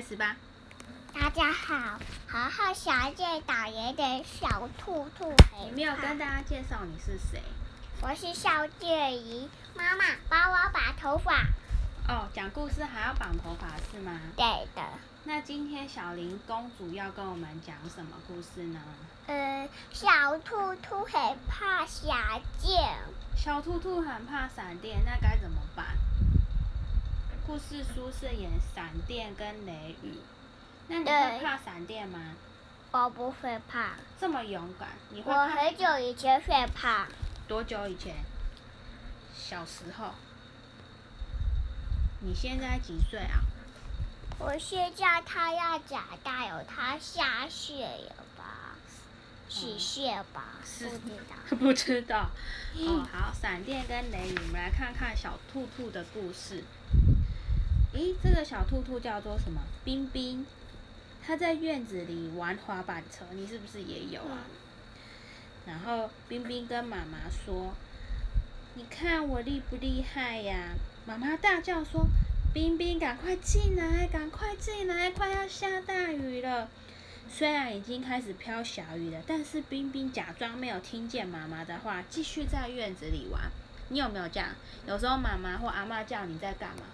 开始吧。大家好，好好小姐导演的小兔兔你没有跟大家介绍你是谁？我是小姐姨，妈妈帮我把头发。哦，讲故事还要绑头发是吗？对的。那今天小林公主要跟我们讲什么故事呢？呃，小兔兔很怕闪电。小兔兔很怕闪电，那该怎么办？故事书是演闪电跟雷雨。那你会怕闪电吗？我不会怕。这么勇敢，你会我很久以前会怕。多久以前？小时候。你现在几岁啊？我现在他要长大，有他下雪了吧？几岁吧？不知道。不知道。哦，好，闪电跟雷雨，我们来看看小兔兔的故事。咦，这个小兔兔叫做什么？冰冰。他在院子里玩滑板车，你是不是也有啊？然后冰冰跟妈妈说：“你看我厉不厉害呀？”妈妈大叫说：“冰冰，赶快进来，赶快进来，快要下大雨了。”虽然已经开始飘小雨了，但是冰冰假装没有听见妈妈的话，继续在院子里玩。你有没有这样？有时候妈妈或阿妈叫你在干嘛？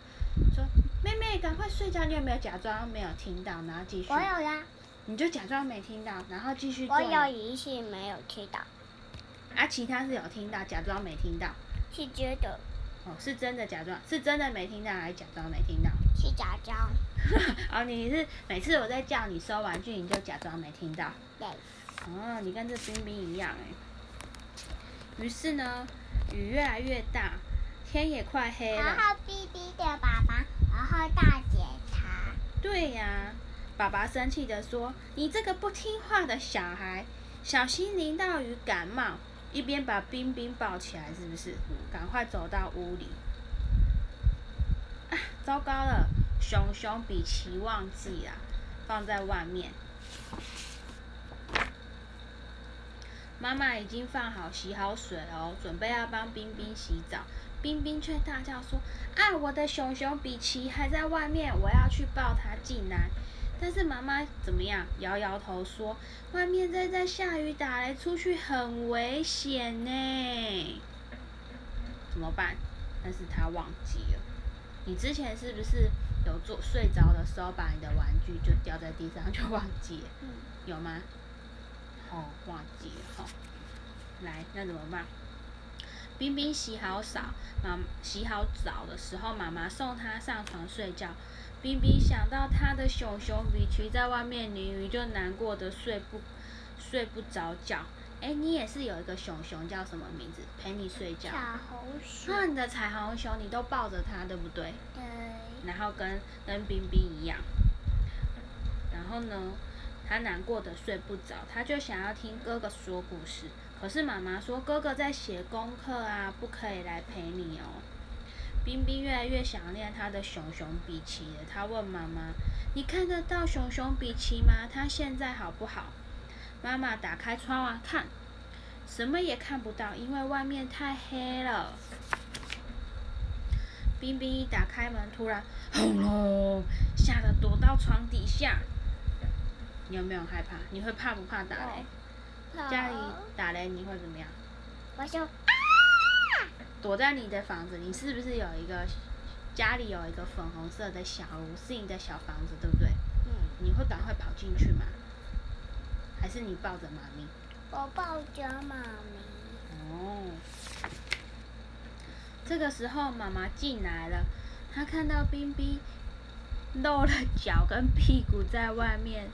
说。妹妹，赶快睡觉！你有没有假装没有听到，然后继续？我有呀。你就假装没听到，然后继续我有一次没有听到。啊，其他是有听到，假装没听到。是真的。哦，是真的假装？是真的没听到，还是假装没听到？是假装。哦，你是每次我在叫你收玩具，你就假装没听到。对。哦，你跟这冰冰一样哎。于是呢，雨越来越大，天也快黑了。然后，B B 的爸爸。然后大检查。对呀，爸爸生气的说：“你这个不听话的小孩，小心淋到雨感冒。”一边把冰冰抱起来，是不是？赶快走到屋里。啊，糟糕了，熊熊比奇忘记了放在外面。妈妈已经放好洗好水哦，准备要帮冰冰洗澡。冰冰却大叫说：“啊，我的熊熊比奇还在外面，我要去抱它进来。”但是妈妈怎么样？摇摇头说：“外面在在下雨，打雷出去很危险呢。”怎么办？但是他忘记了。你之前是不是有做睡着的时候，把你的玩具就掉在地上就忘记了？有吗？哦，忘记了哈。来，那怎么办？冰冰洗好澡，妈洗好澡的时候，妈妈送她上床睡觉。冰冰想到她的熊熊比奇在外面淋雨，就难过的睡不睡不着觉。哎，你也是有一个熊熊，叫什么名字？陪你睡觉。彩虹熊。那你的彩虹熊，你都抱着它，对不对？对。然后跟跟冰冰一样。然后呢，他难过的睡不着，他就想要听哥哥说故事。可是妈妈说哥哥在写功课啊，不可以来陪你哦。冰冰越来越想念他的熊熊比奇了。他问妈妈：“你看得到熊熊比奇吗？他现在好不好？”妈妈打开窗啊，看，什么也看不到，因为外面太黑了。冰冰一打开门，突然轰隆，吓得躲到床底下。你有没有害怕？你会怕不怕打雷？家里打雷你会怎么样？我就啊！躲在你的房子，你是不是有一个家里有一个粉红色的小屋，是你的小房子，对不对？嗯。你会赶快跑进去吗？还是你抱着妈咪？我抱着妈咪。哦。这个时候妈妈进来了，她看到冰冰露了脚跟屁股在外面，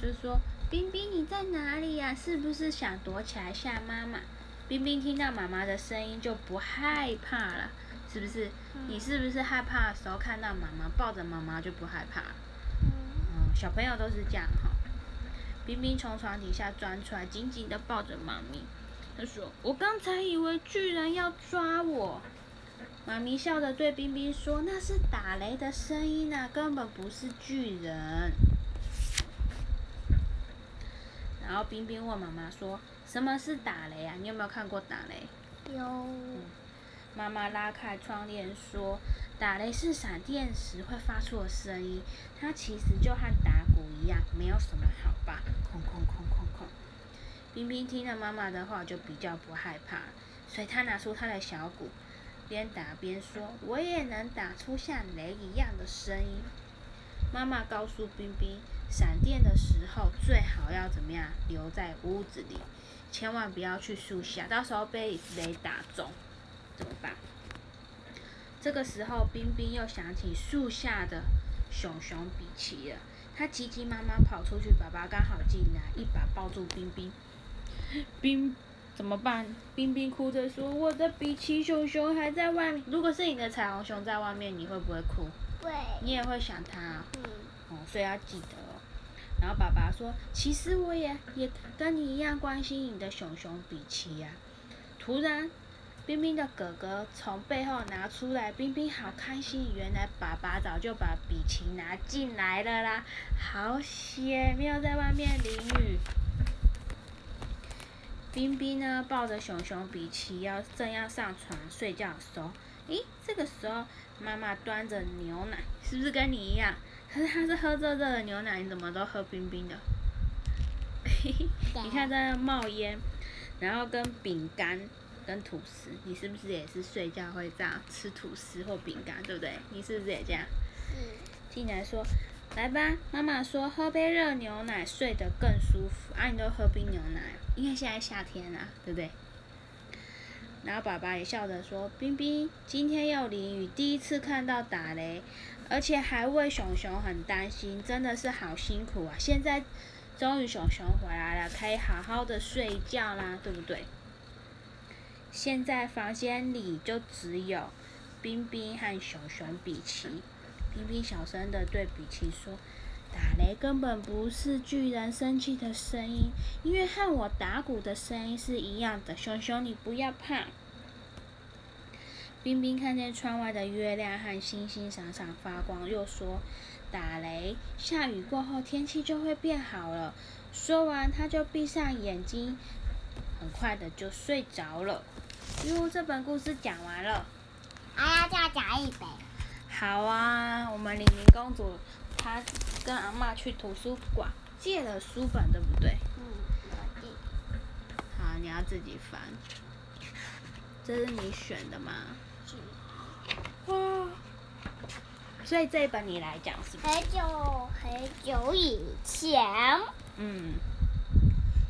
就说。冰冰，你在哪里呀？是不是想躲起来吓妈妈？冰冰听到妈妈的声音就不害怕了，是不是？你是不是害怕的时候看到妈妈抱着妈妈就不害怕？嗯，小朋友都是这样哈。冰冰从床底下钻出来，紧紧的抱着妈咪。他说：“我刚才以为巨人要抓我。”妈咪笑着对冰冰说：“那是打雷的声音啊，根本不是巨人。”然后冰冰问妈妈说：“什么是打雷啊？你有没有看过打雷？”有。妈妈拉开窗帘说：“打雷是闪电时会发出的声音，它其实就和打鼓一样，没有什么好吧。”空空空空空。冰冰听了妈妈的话，就比较不害怕，所以她拿出她的小鼓，边打边说：“我也能打出像雷一样的声音。”妈妈告诉冰冰，闪电的时候最好要怎么样？留在屋子里，千万不要去树下，到时候被雷打中。怎么办？这个时候，冰冰又想起树下的熊熊比奇了。他急急忙忙跑出去，爸爸刚好进来，一把抱住冰冰。冰怎么办？冰冰哭着说：“我的比奇熊熊还在外面。”如果是你的彩虹熊在外面，你会不会哭？会。你也会想他。嗯。哦，所以要记得哦。然后爸爸说：“其实我也也跟你一样关心你的熊熊比奇呀。”突然。冰冰的哥哥从背后拿出来，冰冰好开心，原来爸爸早就把比奇拿进来了啦，好险，没有在外面淋雨。冰冰呢，抱着熊熊比奇要正要上床睡觉的时候，咦，这个时候妈妈端着牛奶，是不是跟你一样？可是他是喝热热的牛奶，你怎么都喝冰冰的？你看在冒烟，然后跟饼干。跟吐司，你是不是也是睡觉会这样吃吐司或饼干，对不对？你是不是也这样？嗯。进来说，来吧，妈妈说喝杯热牛奶睡得更舒服。啊，你都喝冰牛奶，因为现在夏天啊，对不对？然后爸爸也笑着说，冰冰今天要淋雨，第一次看到打雷，而且还为熊熊很担心，真的是好辛苦啊！现在终于熊熊回来了，可以好好的睡觉啦，对不对？现在房间里就只有冰冰和熊熊比奇。冰冰小声的对比奇说：“打雷根本不是巨人生气的声音，因为和我打鼓的声音是一样的。熊熊，你不要怕。”冰冰看见窗外的月亮和星星闪闪发光，又说：“打雷，下雨过后天气就会变好了。”说完，他就闭上眼睛，很快的就睡着了。哟，这本故事讲完了，还要再讲一本。好啊，我们玲玲公主她跟阿妈去图书馆借了书本，对不对？嗯，好，你要自己翻。这是你选的吗？是。哇！所以这一本你来讲是？很久很久以前。嗯。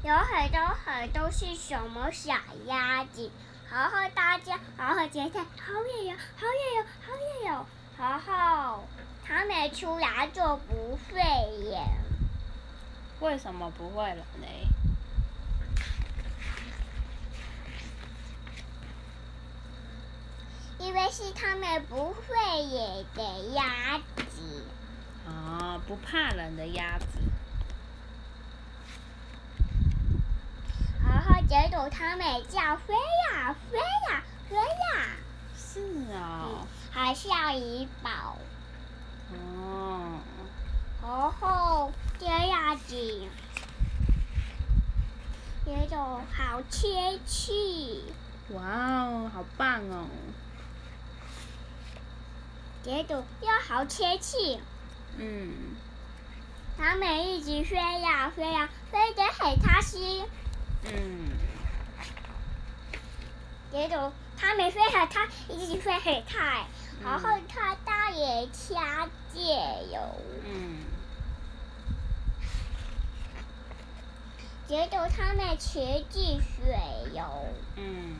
有很多很多是什么小鸭子？然后大家，然后觉得好远哟，好远哟，好远哟。然后他们出来就不会耶。为什么不会了呢？因为是他们不会演的鸭子。哦，不怕人的鸭子。然后结果他们叫飞呀飞呀飞呀，是啊，还下一宝。哦。然后这样子，有种好天气。哇哦，好棒哦！结果又好切气。嗯。他们一直飞呀飞呀，飞得很开心。嗯，结果他们飞很，他一直飞很快，然后他大也掐界哟。嗯。结果他们全进水游。嗯。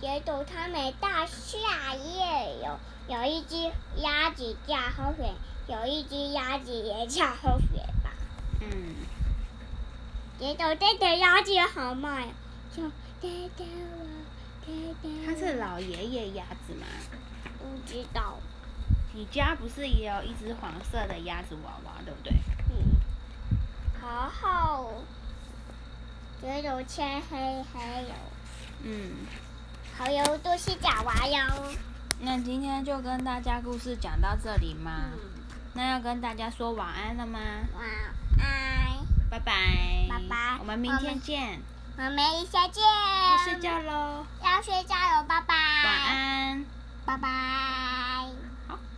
结果他们大夏夜哟，有一只鸭子叫喝水。有一只鸭子也叫喝水吧。嗯。结果这个鸭子好慢呀，就哒哒哇哒哒。它是老爷爷鸭子吗？不知道。你家不是也有一只黄色的鸭子娃娃，对不对？嗯。好好。结果天黑黑哟。嗯。好哟，都是假娃哟。那今天就跟大家故事讲到这里嘛。嗯。那要跟大家说晚安了吗？晚安，拜拜，拜拜，我们明天见。我们明天见。要睡觉喽，要睡觉喽，拜拜。晚安。拜拜。